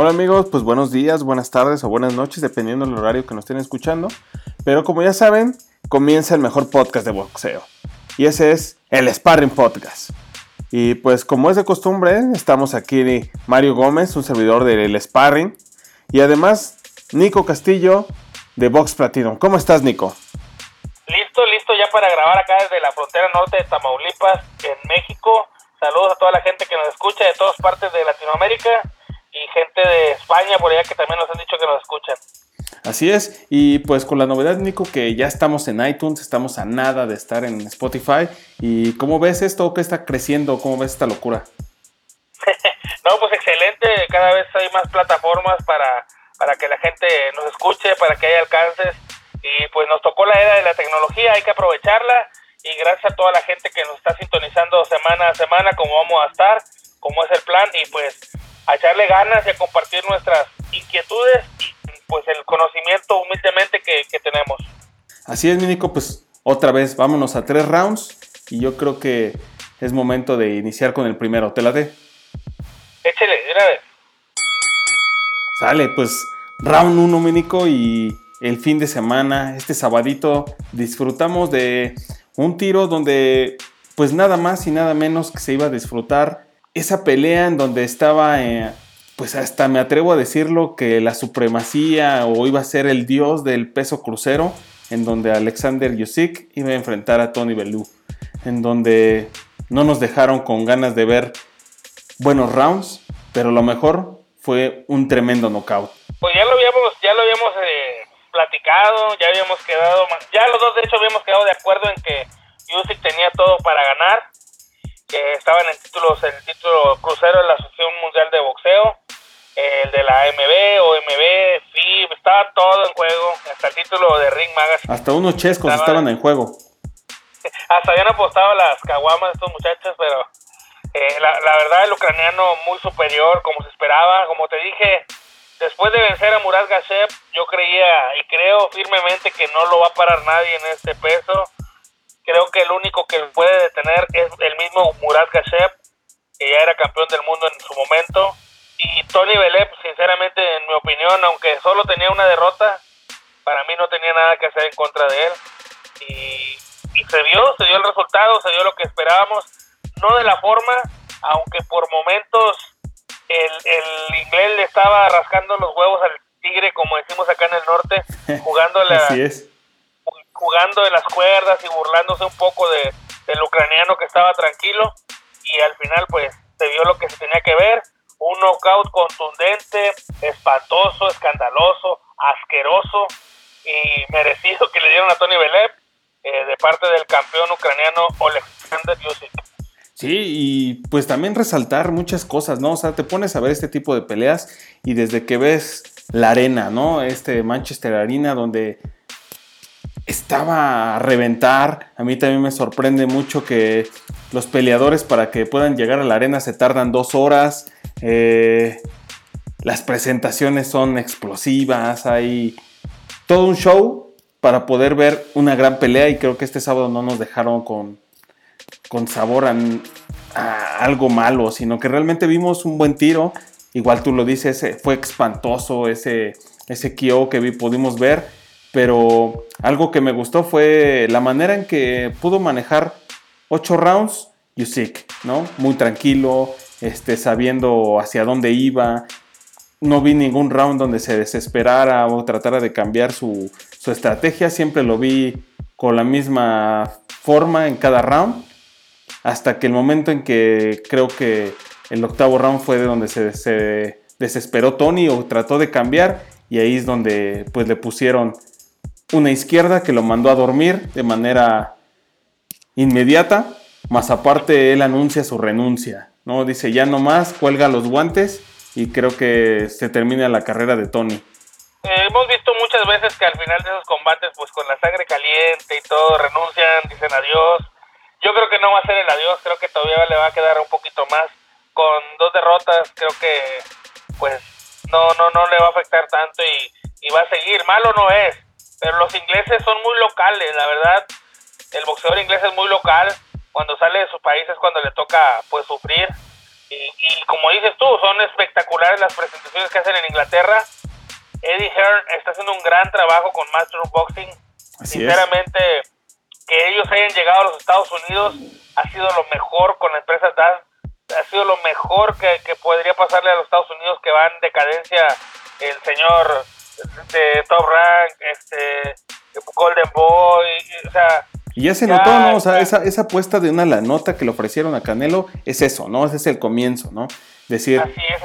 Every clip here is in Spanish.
Hola amigos, pues buenos días, buenas tardes o buenas noches, dependiendo del horario que nos estén escuchando. Pero como ya saben, comienza el mejor podcast de boxeo. Y ese es el Sparring Podcast. Y pues como es de costumbre, estamos aquí Mario Gómez, un servidor del Sparring. Y además Nico Castillo de Box Platinum. ¿Cómo estás Nico? Listo, listo ya para grabar acá desde la frontera norte de Tamaulipas, en México. Saludos a toda la gente que nos escucha de todas partes de Latinoamérica y gente de España por allá que también nos han dicho que nos escuchan. Así es, y pues con la novedad, Nico, que ya estamos en iTunes, estamos a nada de estar en Spotify. ¿Y cómo ves esto que está creciendo? ¿Cómo ves esta locura? no, pues excelente, cada vez hay más plataformas para, para que la gente nos escuche, para que haya alcances. Y pues nos tocó la era de la tecnología, hay que aprovecharla. Y gracias a toda la gente que nos está sintonizando semana a semana, como vamos a estar, como es el plan. Y pues a echarle ganas y a compartir nuestras inquietudes y pues el conocimiento humildemente que, tenemos. Así es, Nico, pues otra vez vámonos a tres rounds y yo creo que es momento de iniciar con el primero. ¿Te la dé? Échale, una vez. Sale, pues round 1, Minico, y el fin de semana, este sabadito, disfrutamos de un tiro donde pues nada más y nada menos que se iba a disfrutar esa pelea en donde estaba, eh, pues hasta me atrevo a decirlo, que la supremacía o iba a ser el dios del peso crucero, en donde Alexander Yusik iba a enfrentar a Tony Bellew, en donde no nos dejaron con ganas de ver buenos rounds, pero lo mejor fue un tremendo knockout. Pues ya lo habíamos, ya lo habíamos eh, platicado, ya habíamos quedado, ya los dos de hecho habíamos quedado de acuerdo en que Usyk tenía todo para ganar que estaban en títulos, el título crucero de la Asociación Mundial de Boxeo, el de la AMB, OMB, FIB, estaba todo en juego, hasta el título de Ring Magazine. Hasta unos chescos estaban, en juego. Hasta habían apostado las caguamas estos muchachos, pero eh, la, la, verdad el ucraniano muy superior, como se esperaba, como te dije, después de vencer a Murat Gashev, yo creía y creo firmemente que no lo va a parar nadie en este peso Creo que el único que puede detener es el mismo Murat Gashev, que ya era campeón del mundo en su momento. Y Tony Belep, sinceramente, en mi opinión, aunque solo tenía una derrota, para mí no tenía nada que hacer en contra de él. Y, se vio, se dio el resultado, se dio lo que esperábamos. No de la forma, aunque por momentos el, el inglés le estaba rascando los huevos al tigre, como decimos acá en el norte, jugando la, Así es jugando de las cuerdas y burlándose un poco de, del ucraniano que estaba tranquilo y al final pues se vio lo que se tenía que ver, un knockout contundente, espantoso, escandaloso, asqueroso y merecido que le dieron a Tony Belev eh, de parte del campeón ucraniano Alexander Yusik. Sí, y pues también resaltar muchas cosas, ¿no? O sea, te pones a ver este tipo de peleas y desde que ves la arena, ¿no? Este Manchester Arena donde estaba a reventar. A mí también me sorprende mucho que los peleadores para que puedan llegar a la arena se tardan dos horas. Eh, las presentaciones son explosivas. Hay todo un show para poder ver una gran pelea y creo que este sábado no nos dejaron con, con sabor a, algo malo, sino que realmente vimos un buen tiro. Igual tú lo dices, fue espantoso ese, ese que vi, pudimos ver pero algo que me gustó fue la manera en que pudo manejar ocho rounds Usyk, ¿no? Muy tranquilo, este, sabiendo hacia dónde iba. No vi ningún round donde se desesperara o tratara de cambiar su, su estrategia. Siempre lo vi con la misma forma en cada round. Hasta que el momento en que creo que el octavo round fue de donde se, se desesperó Tony o trató de cambiar. Y ahí es donde pues le pusieron una izquierda que lo mandó a dormir de manera inmediata, más aparte él anuncia su renuncia, ¿no? Dice, ya no más, cuelga los guantes y creo que se termina la carrera de Tony. Eh, hemos visto muchas veces que al final de esos combates, pues con la sangre caliente y todo, renuncian, dicen adiós. Yo creo que no va a ser el adiós, creo que todavía le va a quedar un poquito más. Con dos derrotas, creo que pues no, no, no le va a afectar tanto y, y va a seguir. Malo no es, pero los ingleses son muy locales, la verdad. El boxeador inglés es muy local. Cuando sale de su país es cuando le toca pues sufrir. Y, como dices tú, son espectaculares las presentaciones que hacen en Inglaterra. Eddie Hearn está haciendo un gran trabajo con Master of Boxing. Sinceramente, que ellos hayan llegado a los Estados Unidos ha sido lo mejor con la empresa DAS. Ha sido lo mejor que, que podría pasarle a los Estados Unidos que va en decadencia el señor de Top Rank, este, Golden Boy, o sea... Y ya se notó, ¿no? O sea, esa, esa apuesta de una la nota que le ofrecieron a Canelo es eso, ¿no? Ese es el comienzo, ¿no? Decir... Así es,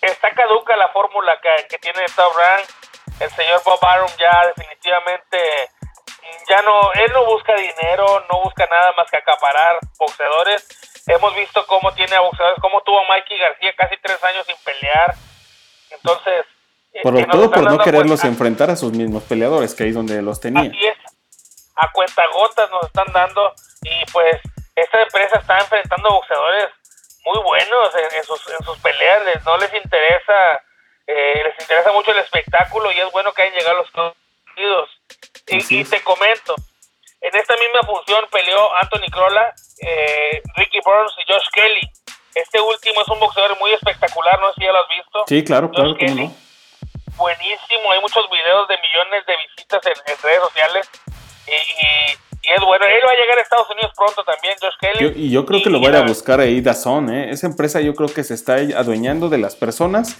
está, caduca la fórmula que, que, tiene Top Rank. El señor Bob Arum ya definitivamente ya no, él no busca dinero, no busca nada más que acaparar boxeadores. Hemos visto cómo tiene a boxeadores, cómo tuvo a Mikey García casi tres años sin pelear. Entonces, por todo por no quererlos enfrentar a sus mismos peleadores, que ahí es donde los tenía. Así es. A cuentagotas nos están dando y pues esta empresa está enfrentando boxeadores muy buenos en, sus, en sus peleas, no les interesa, eh, les interesa mucho el espectáculo y es bueno que hayan llegado los Estados Unidos. Y, te comento, en esta misma función peleó Anthony Crolla, eh, Ricky Burns y Josh Kelly. Este último es un boxeador muy espectacular, no sé si ya lo has visto. Sí, claro, claro, no buenísimo, hay muchos videos de millones de visitas en, redes sociales y, es bueno, él va a llegar a Estados Unidos pronto también, Josh Kelly. y yo creo que lo voy a buscar ahí Dazón, ¿eh? esa empresa yo creo que se está adueñando de las personas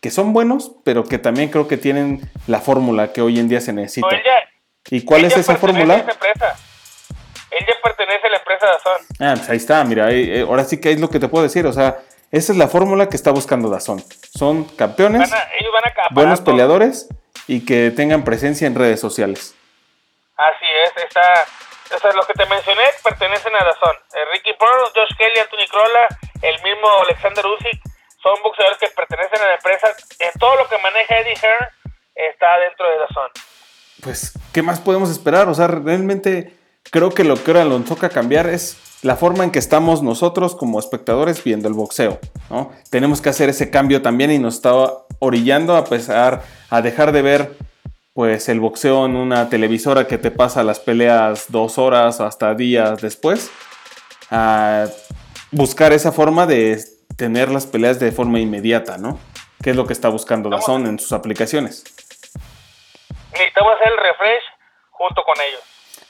que son buenos, pero que también creo que tienen la fórmula que hoy en día se necesita. ¿Y cuál es esa fórmula? Él ya pertenece a la empresa Dazón. Ah, pues ahí está, mira, eh, ahora sí que es lo que te puedo decir, o sea, esa es la fórmula que está buscando Dazón. Son campeones, buenos peleadores y que tengan presencia en redes sociales. Así es, está, o sea, los que te mencioné pertenecen a Dazón. Eh, Ricky Pearl, Josh Kelly, Anthony Crolla, el mismo Alexander Usyk, son boxeadores que pertenecen a la empresa. En todo lo que maneja Eddie Hearn está dentro de Dazón. Pues, ¿qué más podemos esperar? O sea, realmente creo que lo que ahora nos toca cambiar es la forma en que estamos nosotros como espectadores viendo el boxeo. ¿no? Tenemos que hacer ese cambio también y nos está orillando a pesar a dejar de ver pues el boxeo en una televisora que te pasa las peleas dos horas hasta días después a buscar esa forma de tener las peleas de forma inmediata, ¿no? Que es lo que está buscando Dazón en sus aplicaciones. Necesitamos hacer el refresh junto con ellos.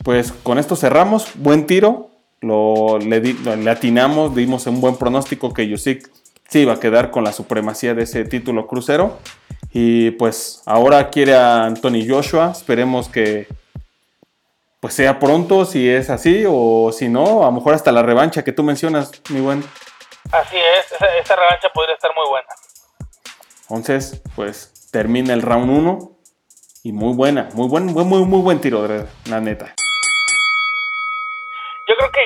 Pues con esto cerramos. Buen tiro lo, le, atinamos, dimos un buen pronóstico que Yusik sí iba a quedar con la supremacía de ese título crucero. Y pues ahora quiere a Anthony Joshua. Esperemos que pues sea pronto si es así o si no, a lo mejor hasta la revancha que tú mencionas, mi buen. Así es, esa, revancha podría estar muy buena. Entonces, pues termina el round 1 y muy buena, muy buen, muy, muy, muy buen tiro, la neta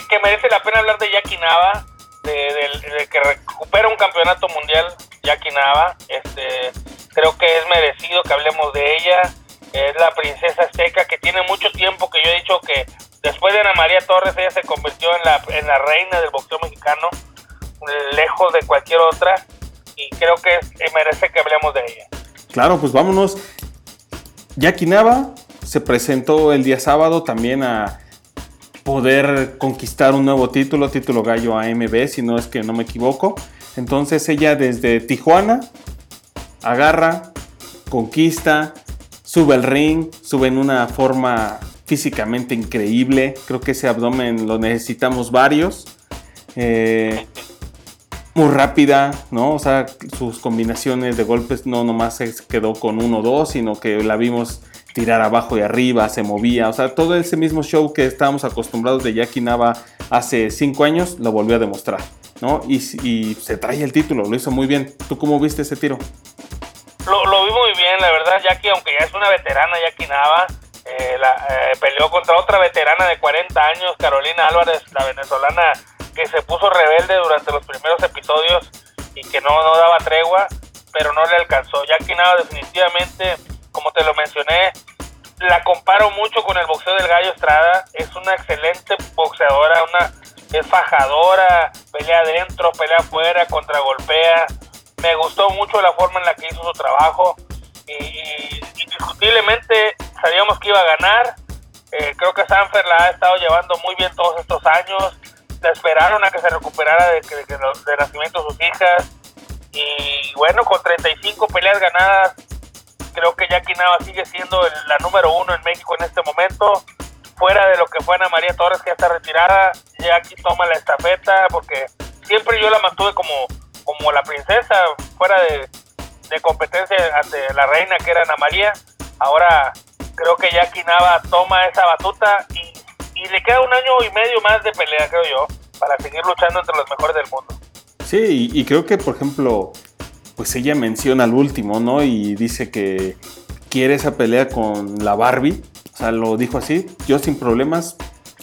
que, merece la pena hablar de Jackie Nava, de, que recupera un campeonato mundial Jackie Nava. Este, creo que es merecido que hablemos de ella. Es la princesa azteca que tiene mucho tiempo que yo he dicho que después de Ana María Torres ella se convirtió en la, en la reina del boxeo mexicano, lejos de cualquier otra. Y creo que merece que hablemos de ella. Claro, pues vámonos. Jackie Nava se presentó el día sábado también a poder conquistar un nuevo título, título gallo AMB, si no es que no me equivoco. Entonces ella desde Tijuana agarra, conquista, sube al ring, sube en una forma físicamente increíble. Creo que ese abdomen lo necesitamos varios. Eh, muy rápida, ¿no? O sea, sus combinaciones de golpes no nomás se quedó con uno o dos, sino que la vimos tirar abajo y arriba, se movía, o sea, todo ese mismo show que estábamos acostumbrados de Jackie Nava hace cinco años, lo volvió a demostrar, ¿no? Y, se trae el título, lo hizo muy bien. ¿Tú cómo viste ese tiro? Lo, vi muy bien, la verdad, Jackie, aunque ya es una veterana, Jackie Nava, eh, eh, peleó contra otra veterana de 40 años, Carolina Álvarez, la venezolana, que se puso rebelde durante los primeros episodios y que no, no daba tregua, pero no le alcanzó. Jackie Nava definitivamente como te lo mencioné, la comparo mucho con el boxeo del Gallo Estrada. Es una excelente boxeadora, una es fajadora, pelea adentro, pelea afuera, contragolpea. Me gustó mucho la forma en la que hizo su trabajo y, indiscutiblemente sabíamos que iba a ganar. Eh, creo que Sanfer la ha estado llevando muy bien todos estos años. la esperaron a que se recuperara de, de, de nacimiento de sus hijas. Y bueno, con 35 peleas ganadas, creo que Jackie Nava sigue siendo la número uno en México en este momento. Fuera de lo que fue Ana María Torres, que ya está retirada, Jackie toma la estafeta porque siempre yo la mantuve como, como la princesa, fuera de, competencia ante la reina que era Ana María. Ahora creo que Jackie Nava toma esa batuta y le queda un año y medio más de pelea, creo yo, para seguir luchando entre los mejores del mundo. Sí, y, creo que, por ejemplo, pues ella menciona al último, ¿no? Y dice que quiere esa pelea con la Barbie. O sea, lo dijo así, yo sin problemas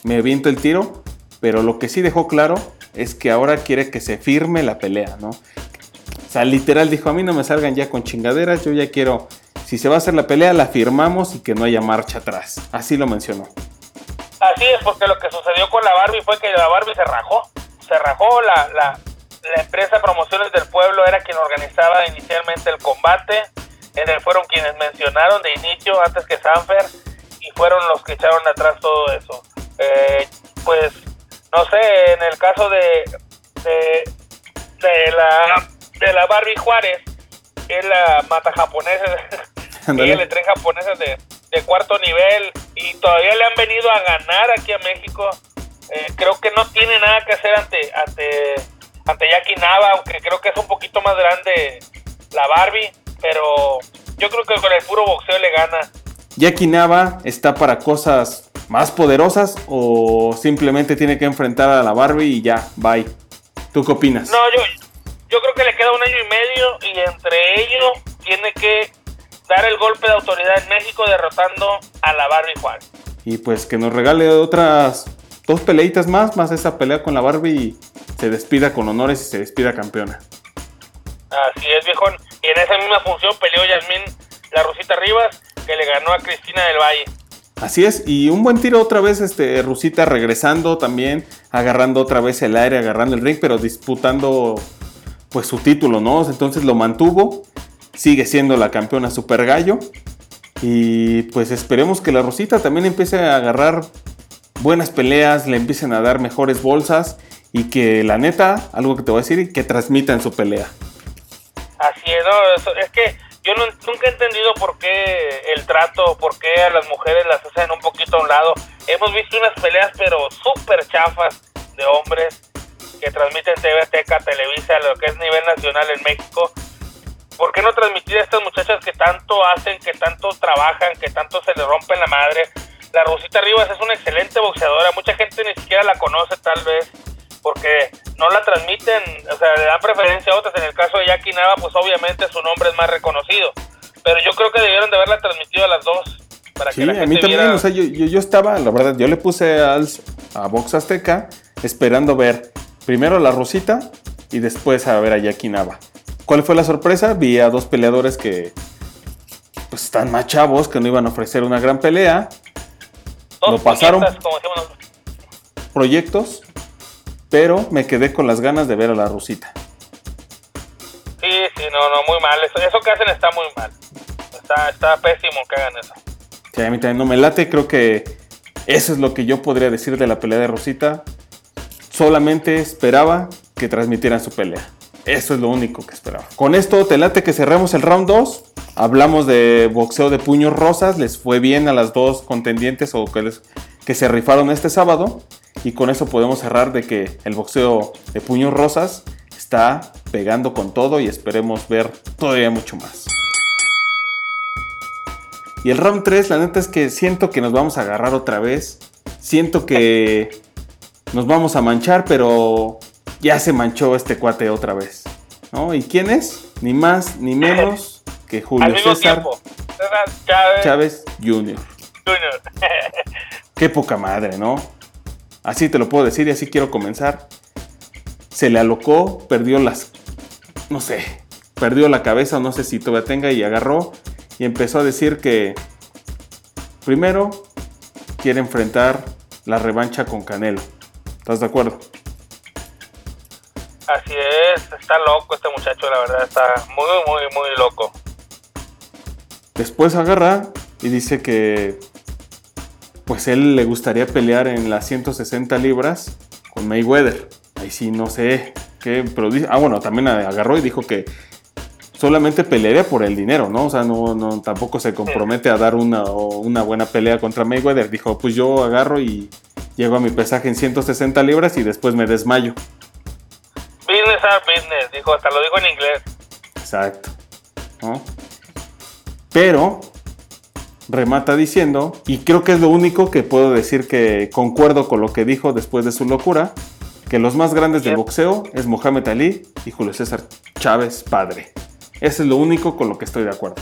me viento el tiro, pero lo que sí dejó claro es que ahora quiere que se firme la pelea, ¿no? O sea, literal dijo, a mí no me salgan ya con chingaderas, yo ya quiero, si se va a hacer la pelea, la firmamos y que no haya marcha atrás. Así lo mencionó. Así es, porque lo que sucedió con la Barbie fue que la Barbie se rajó. Se rajó la, la, la empresa Promociones del Pueblo era quien organizaba inicialmente el combate. En el fueron quienes mencionaron de inicio antes que Sanfer y fueron los que echaron atrás todo eso. Eh, pues no sé, en el caso de, de, la de la Barbie Juárez, es la mata japonesa, ella le trae japonesas de, de, cuarto nivel y todavía le han venido a ganar aquí a México. Eh, creo que no tiene nada que hacer ante ante ante Jackie Nava, aunque creo que es un poquito más grande la Barbie, pero yo creo que con el puro boxeo le gana. ¿Jackie Nava está para cosas más poderosas o simplemente tiene que enfrentar a la Barbie y ya, bye? ¿Tú qué opinas? No, yo, yo creo que le queda un año y medio y entre ellos tiene que dar el golpe de autoridad en México derrotando a la Barbie Juan. Y pues que nos regale otras dos peleitas más, más esa pelea con la Barbie se despida con honores y se despida campeona. Así es, viejo. Y en esa misma función peleó Yasmín La Rusita Rivas, que le ganó a Cristina del Valle. Así es, y un buen tiro otra vez, este, Rusita regresando también, agarrando otra vez el aire, agarrando el ring, pero disputando pues su título, ¿no? Entonces lo mantuvo, sigue siendo la campeona super gallo. Y pues esperemos que la Rosita también empiece a agarrar buenas peleas, le empiecen a dar mejores bolsas y que la neta, algo que te voy a decir, que transmitan su pelea. Así es, no, es que yo nunca he entendido por qué el trato, por qué a las mujeres las hacen un poquito a un lado. Hemos visto unas peleas pero súper chafas de hombres que transmiten TV Azteca, Televisa, lo que es nivel nacional en México. ¿Por qué no transmitir a estas muchachas que tanto hacen, que tanto trabajan, que tanto se les rompen la madre? La Rosita Rivas es una excelente boxeadora, mucha gente ni siquiera la conoce tal vez porque no la transmiten, o sea, le dan preferencia a otras. En el caso de Jackie Nava, pues obviamente su nombre es más reconocido. Pero yo creo que debieron de haberla transmitido a las dos. Para sí, que la a mí también, o sea, yo, yo, estaba, la verdad, yo le puse al, a Box Azteca esperando ver primero a la Rosita y después a ver a Jackie Nava. ¿Cuál fue la sorpresa? Vi a dos peleadores que pues están más chavos, que no iban a ofrecer una gran pelea. Dos pasaron proyectos pero me quedé con las ganas de ver a la Rusita. Sí, sí, no, no, muy mal. Eso, que hacen está muy mal. Está, está pésimo que hagan eso. Sí, a mí también no me late. Creo que eso es lo que yo podría decir de la pelea de Rosita. Solamente esperaba que transmitieran su pelea. Eso es lo único que esperaba. Con esto te late que cerremos el round 2. Hablamos de boxeo de puños rosas. Les fue bien a las dos contendientes o que, que se rifaron este sábado. Y con eso podemos cerrar de que el boxeo de puños rosas está pegando con todo y esperemos ver todavía mucho más. Y el round 3, la neta es que siento que nos vamos a agarrar otra vez. Siento que nos vamos a manchar, pero ya se manchó este cuate otra vez. ¿no? ¿Y quién es? Ni más ni menos que Julio César Chávez, Chávez Jr. Junior. Qué poca madre, ¿no? Así te lo puedo decir y así quiero comenzar. Se le alocó, perdió las, no sé, perdió la cabeza, no sé si todavía tenga y agarró y empezó a decir que primero quiere enfrentar la revancha con Canelo. ¿Estás de acuerdo? Así es, está loco este muchacho, la verdad, está muy, muy, muy loco. Después agarra y dice que pues él le gustaría pelear en las 160 libras con Mayweather. Ahí sí no sé qué, pero dice, ah bueno, también agarró y dijo que solamente pelearía por el dinero, ¿no? O sea, no, no tampoco se compromete a dar una, una buena pelea contra Mayweather. Dijo, pues yo agarro y llego a mi pesaje en 160 libras y después me desmayo. Business are business, dijo, hasta lo dijo en inglés. Exacto. ¿no? Pero remata diciendo, y creo que es lo único que puedo decir que concuerdo con lo que dijo después de su locura, que los más grandes del boxeo es Mohamed Ali y Julio César Chávez padre. Ese es lo único con lo que estoy de acuerdo.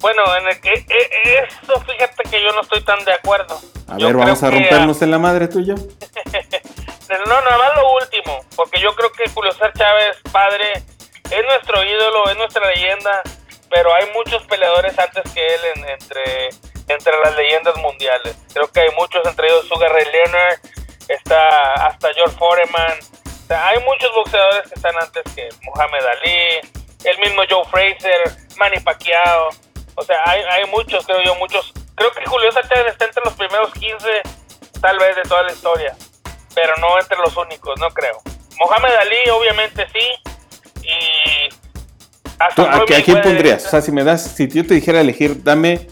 Bueno, en el que, e, e, eso fíjate que yo no estoy tan de acuerdo. A ver, vamos a rompernos en la madre tuya. no, nada más lo último, porque yo creo que Julio César Chávez padre es nuestro ídolo, es nuestra leyenda pero hay muchos peleadores antes que él entre, entre las leyendas mundiales. Creo que hay muchos, entre ellos Sugar Ray Leonard, está hasta George Foreman. hay muchos boxeadores que están antes que Muhammad Ali, el mismo Joe Fraser, Manny Pacquiao. O sea, hay, hay muchos, creo yo, muchos. Creo que Julio César está entre los primeros 15, tal vez, de toda la historia. Pero no entre los únicos, no creo. Mohamed Ali, obviamente sí. Y ¿A, quién pondrías? O sea, si me das, si yo te dijera elegir, dame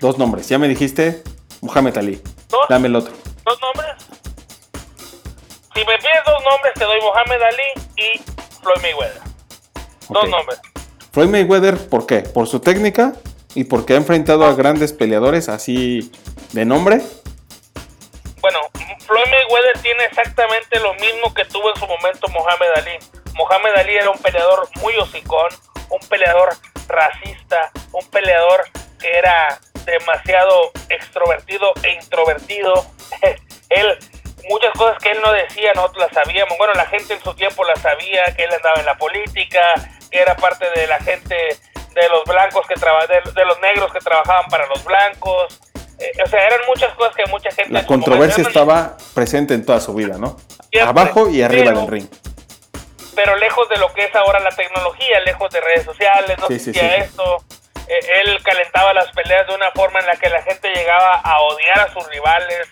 dos nombres. Ya me dijiste Muhammad Ali. ¿Dos? Dame el otro. ¿Dos nombres? Si me pides dos nombres, te doy Muhammad Ali y Floyd Mayweather. Dos nombres. Floyd Mayweather, ¿por qué? ¿Por su técnica? ¿Y porque ha enfrentado a grandes peleadores así de nombre? Bueno, Floyd Mayweather tiene exactamente lo mismo que tuvo en su momento Muhammad Ali. Muhammad Ali era un peleador muy hocicón, un peleador racista, un peleador que era demasiado extrovertido e introvertido. él, muchas cosas que él no decía, nosotros las sabíamos. Bueno, la gente en su tiempo la sabía, que él andaba en la política, que era parte de la gente de los blancos que de, los negros que trabajaban para los blancos. Eh, o sea, eran muchas cosas que mucha gente... La controversia estaba presente en toda su vida, ¿no? Abajo y arriba del ring pero lejos de lo que es ahora la tecnología, lejos de redes sociales, no existía esto. Eh, él calentaba las peleas de una forma en la que la gente llegaba a odiar a sus rivales,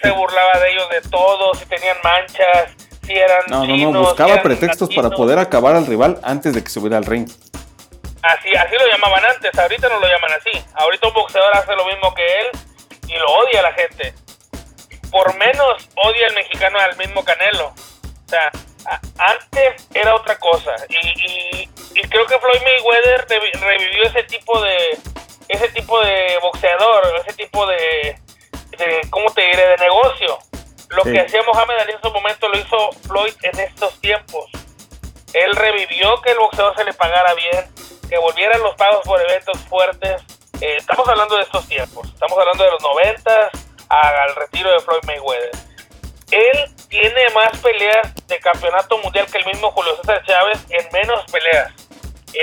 se burlaba de ellos de todo, si tenían manchas, si eran. No, no, no, buscaba pretextos para poder acabar al rival antes de que subiera al ring. Así, así lo llamaban antes, ahorita no lo llaman así. Ahorita un boxeador hace lo mismo que él y lo odia la gente. Por menos odia el mexicano al mismo Canelo. O sea, antes era otra cosa. Y, creo que Floyd Mayweather revivió ese tipo de ese tipo de boxeador ese tipo de, de cómo te diré de negocio. Lo que hacía Mohamed Ali en su momento lo hizo Floyd en estos tiempos. Él revivió que el boxeador se le pagara bien que volvieran los pagos por eventos fuertes. Eh, estamos hablando de estos tiempos. Estamos hablando de los noventas al retiro de Floyd Mayweather él tiene más peleas de campeonato mundial que el mismo Julio César Chávez en menos peleas.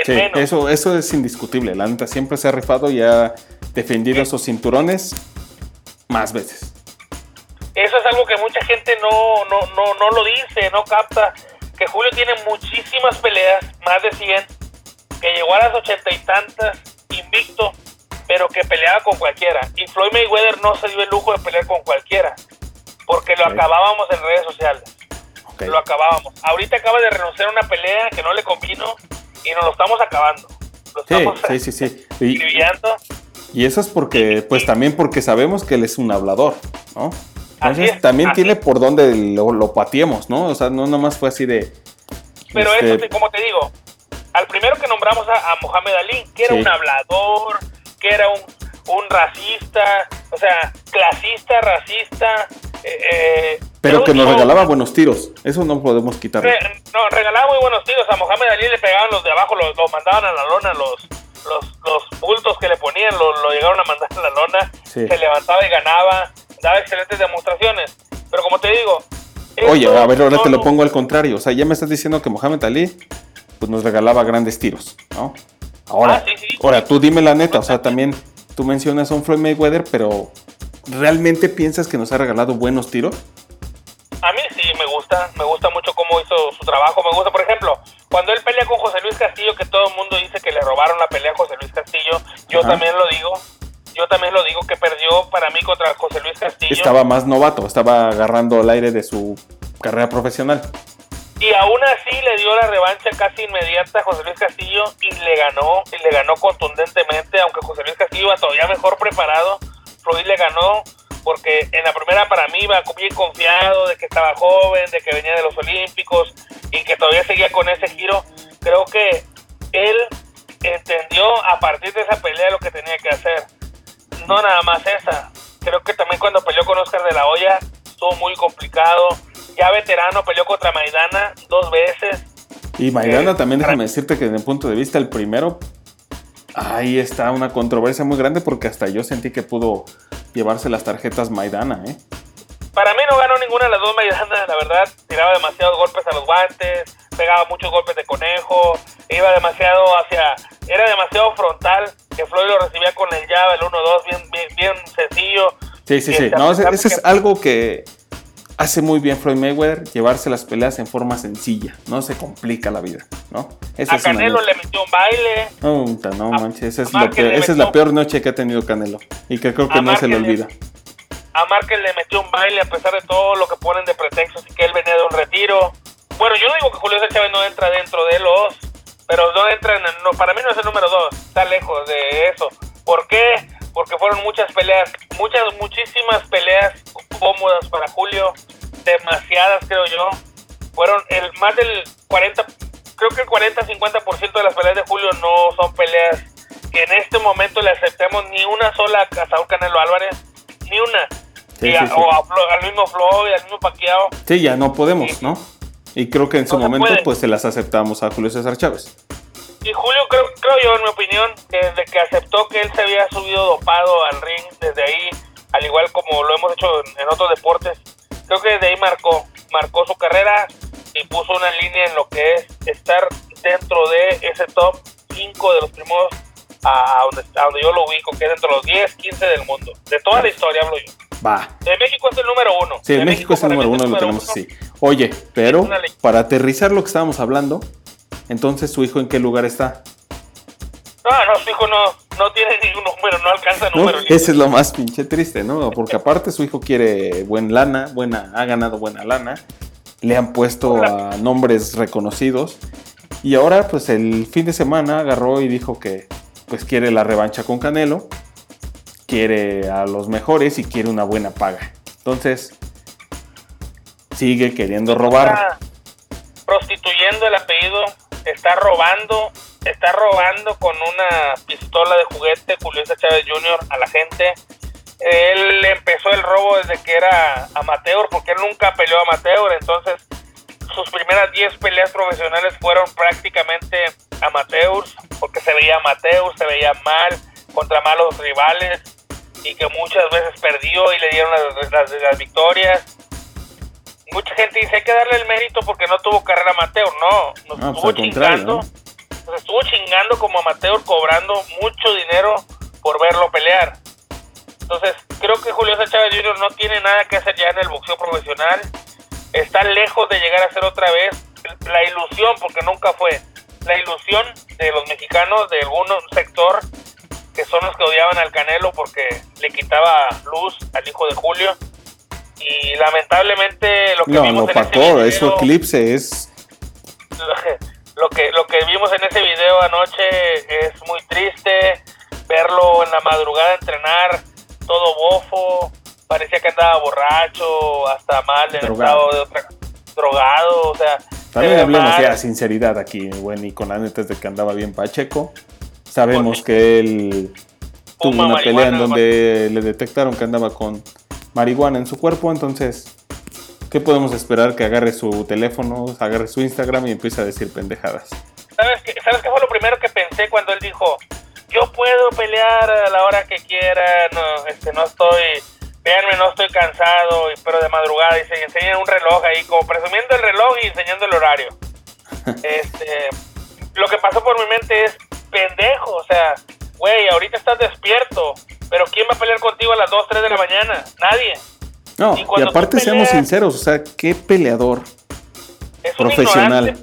sí, Eso, eso es indiscutible. La neta siempre se ha rifado y ha defendido esos cinturones más veces. Eso es algo que mucha gente no, no, no, no lo dice, no capta. Que Julio tiene muchísimas peleas, más de 100, que llegó a las ochenta y tantas, invicto, pero que peleaba con cualquiera. Y Floyd Mayweather no se dio el lujo de pelear con cualquiera porque lo acabábamos en redes sociales. Lo acabábamos. Ahorita acaba de renunciar a una pelea que no le convino y nos lo estamos acabando. Lo estamos sí, sí, sí, Y, y, eso es porque, pues también porque sabemos que él es un hablador, ¿no? Entonces también tiene por donde lo, lo patiemos, ¿no? O sea, no nomás fue así de... Pero eso, este como te digo, al primero que nombramos a, a Mohamed Ali, que era un hablador, que era un, un racista, o sea, clasista, racista, eh, pero que nos regalaba buenos tiros, eso no podemos quitar. no, regalaba muy buenos tiros. A Mohamed Ali le pegaban los de abajo, los, mandaban a la lona, los, los, los bultos que le ponían, lo, llegaron a mandar a la lona. Se levantaba y ganaba, daba excelentes demostraciones. Pero como te digo. Oye, a ver, ahora te lo pongo al contrario. O sea, ya me estás diciendo que Mohamed Ali pues nos regalaba grandes tiros, ¿no? Ahora, ah, ahora tú dime la neta, o sea, también tú mencionas a un Floyd Mayweather, pero ¿realmente piensas que nos ha regalado buenos tiros? A mí sí, me gusta, me gusta mucho cómo hizo su trabajo, me gusta, por ejemplo, cuando él pelea con José Luis Castillo, que todo el mundo dice que le robaron la pelea a José Luis Castillo, yo también lo digo, yo también lo digo que perdió para mí contra José Luis Castillo. Estaba más novato, estaba agarrando el aire de su carrera profesional. Y aún así le dio la revancha casi inmediata a José Luis Castillo y le ganó, y le ganó contundentemente, aunque José Luis Castillo iba todavía mejor preparado, Floyd le ganó porque en la primera para mí iba bien confiado de que estaba joven, de que venía de los Olímpicos y que todavía seguía con ese giro. Creo que él entendió a partir de esa pelea lo que tenía que hacer. No nada más esa. Creo que también cuando peleó con Oscar de la Hoya estuvo muy complicado. Ya veterano peleó contra Maidana dos veces. Y Maidana eh, también déjame decirte que desde el punto de vista el primero ahí está una controversia muy grande porque hasta yo sentí que pudo llevarse las tarjetas Maidana, ¿eh? Para mí no ganó ninguna de las dos Maidana, la verdad. Tiraba demasiados golpes a los guantes, pegaba muchos golpes de conejo, iba demasiado hacia... Era demasiado frontal, que Floyd lo recibía con el llave, el 1-2, bien, bien, bien sencillo. Sí, sí, sí. No, ese, es algo que hace muy bien Floyd Mayweather, llevarse las peleas en forma sencilla. No se complica la vida, ¿no? a Canelo le metió un baile. No, no manches, esa es, la peor noche que ha tenido Canelo. Y que creo que no se le olvida. A Márquez le metió un baile a pesar de todo lo que ponen de pretextos y que él venía de un retiro. Bueno, yo no digo que Julio César Chávez no entra dentro de los, pero no entra en, no, para mí no es el número dos, está lejos de eso. ¿Por qué? Porque fueron muchas peleas, muchas, muchísimas peleas cómodas para Julio, demasiadas creo yo. Fueron el más del 40, creo que el 40-50% de las peleas de Julio no son peleas que en este momento le aceptemos ni una sola a Saúl Canelo Álvarez, ni una. O al mismo Floyd, al mismo Paquiao. Sí, ya no podemos, ¿no? Y creo que en su momento pues se las aceptamos a Julio César Chávez. Y Julio, creo, creo yo, en mi opinión, desde que aceptó que él se había subido dopado al ring, desde ahí, al igual como lo hemos hecho en, otros deportes, creo que desde ahí marcó, marcó su carrera y puso una línea en lo que es estar dentro de ese top 5 de los primeros a donde, a donde yo lo ubico, que es dentro de los 10, 15 del mundo. De toda la historia hablo yo. Va. De México es el número uno. Sí, de México, es el número uno, lo tenemos así. Oye, pero para aterrizar lo que estábamos hablando, entonces su hijo en qué lugar está? No, no, su hijo no, no tiene ningún número, no alcanza número. ese es lo más pinche triste, ¿no? Porque aparte su hijo quiere buen lana, buena, ha ganado buena lana, le han puesto a nombres reconocidos y ahora pues el fin de semana agarró y dijo que pues quiere la revancha con Canelo, quiere a los mejores y quiere una buena paga. Entonces, sigue queriendo robar. Está prostituyendo el apellido, está robando, está robando con una pistola de juguete Julio Chávez Jr. a la gente. Él empezó el robo desde que era amateur, porque él nunca peleó amateur, entonces sus primeras 10 peleas profesionales fueron prácticamente amateurs, porque se veía amateur, se veía mal, contra malos rivales, y que muchas veces perdió y le dieron las, las, victorias. Mucha gente dice hay que darle el mérito porque no tuvo carrera amateur, no, nos pues estuvo chingando, estuvo chingando como amateur cobrando mucho dinero por verlo pelear. Entonces, creo que Julio Chávez Jr. no tiene nada que hacer ya en el boxeo profesional está lejos de llegar a ser otra vez la ilusión, porque nunca fue, la ilusión de los mexicanos, de algún sector que son los que odiaban al Canelo porque le quitaba luz al hijo de Julio. Y lamentablemente lo que no, vimos en ese video, es eclipse, es... Lo que, lo que vimos en ese video anoche es muy triste, verlo en la madrugada entrenar, todo bofo, parecía que andaba borracho, hasta mal, en drogado. estado de drogado, o sea. También hablemos de sinceridad aquí, bueno, y con la neta de que andaba bien Pacheco. Sabemos que él tuvo una pelea en donde le detectaron que andaba con marihuana en su cuerpo, entonces, ¿qué podemos esperar? Que agarre su teléfono, agarre su Instagram y empiece a decir pendejadas. ¿Sabes qué, ¿Sabes qué fue lo primero que pensé cuando él dijo, yo puedo pelear a la hora que quiera, no, este, no estoy Véanme, no estoy cansado, pero de madrugada. Y se enseñan un reloj ahí, como presumiendo el reloj y enseñando el horario. este, lo que pasó por mi mente es, pendejo, o sea, güey, ahorita estás despierto, pero ¿quién va a pelear contigo a las 2, 3 de la mañana? Nadie. No, y, aparte seamos sinceros, o sea, qué peleador profesional.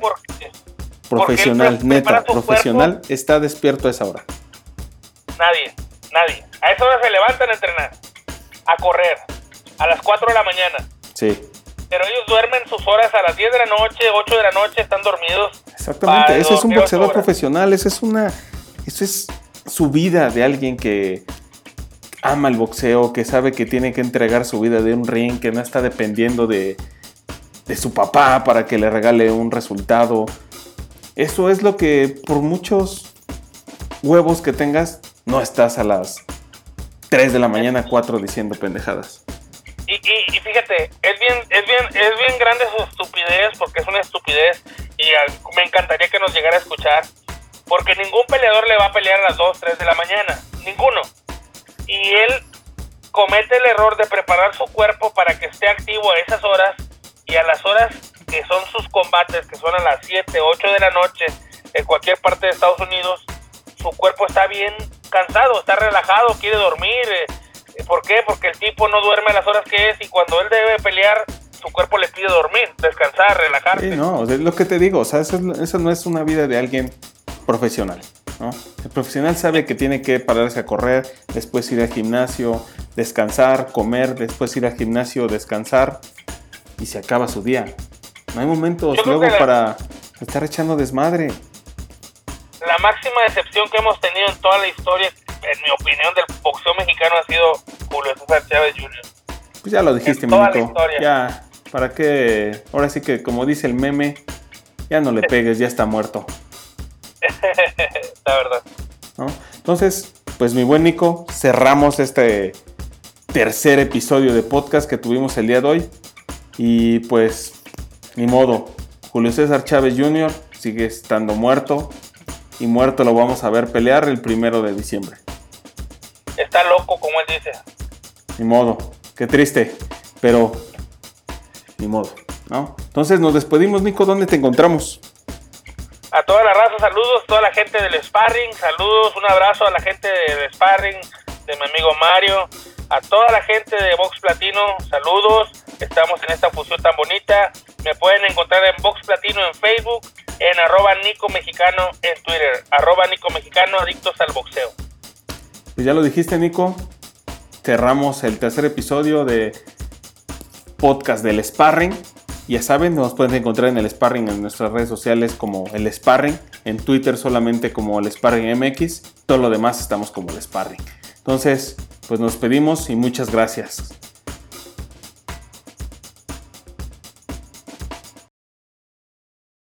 profesional, neta, profesional, está despierto a esa hora. Nadie, nadie. A esa hora se levantan a entrenar, a correr, a las 4 de la mañana. Sí. Pero ellos duermen sus horas a las 10 de la noche, 8 de la noche, están dormidos. Exactamente, ese es un boxeador profesional, esa es una... Eso es su vida de alguien que ama el boxeo, que sabe que tiene que entregar su vida de un ring, que no está dependiendo de, de su papá para que le regale un resultado. Eso es lo que por muchos huevos que tengas, no estás a las 3 de la mañana, 4 diciendo pendejadas. Y, y, fíjate, es bien, es bien, es bien grande su estupidez, porque es una estupidez, y me encantaría que nos llegara a escuchar, porque ningún peleador le va a pelear a las 2, 3 de la mañana, ninguno. Y él comete el error de preparar su cuerpo para que esté activo a esas horas y a las horas que son sus combates, que son a las 7, 8 de la noche en cualquier parte de Estados Unidos, su cuerpo está bien cansado, está relajado, quiere dormir. Eh, ¿Por qué? Porque el tipo no duerme a las horas que es y cuando él debe pelear, su cuerpo le pide dormir, descansar, relajarse. Sí, no, es lo que te digo, o sea, eso, eso no es una vida de alguien profesional. ¿No? El profesional sabe que tiene que pararse a correr, después ir al gimnasio, descansar, comer, después ir al gimnasio, descansar y se acaba su día. No hay momentos luego para estar echando desmadre. La máxima decepción que hemos tenido en toda la historia, en mi opinión, del boxeo mexicano ha sido Julio César Chávez Jr. Pues ya lo dijiste, mi Ya, ¿para qué? Ahora sí que, como dice el meme, ya no le pegues, ya está muerto. la verdad. Entonces, pues mi buen Nico, cerramos este tercer episodio de podcast que tuvimos el día de hoy. Y pues, ni modo, Julio César Chávez Jr. sigue estando muerto. Y muerto lo vamos a ver pelear el primero de diciembre. Está loco, como él dice. Ni modo, qué triste, pero ni modo, ¿no? Entonces nos despedimos, Nico, ¿dónde te encontramos? A toda la raza, saludos, toda la gente del Sparring, saludos, un abrazo a la gente del Sparring, de mi amigo Mario, a toda la gente de Box Platino, saludos, estamos en esta fusión tan bonita. Me pueden encontrar en Box Platino en Facebook, en arroba Nico Mexicano en Twitter, arroba Nico Mexicano, adictos al boxeo. Pues ya lo dijiste, Nico. Cerramos el tercer episodio de podcast del Sparring. Ya saben, nos pueden encontrar en el Sparring en nuestras redes sociales como el Sparring, en Twitter solamente como el Sparring MX, todo lo demás estamos como el Sparring. Entonces, pues nos pedimos y muchas gracias.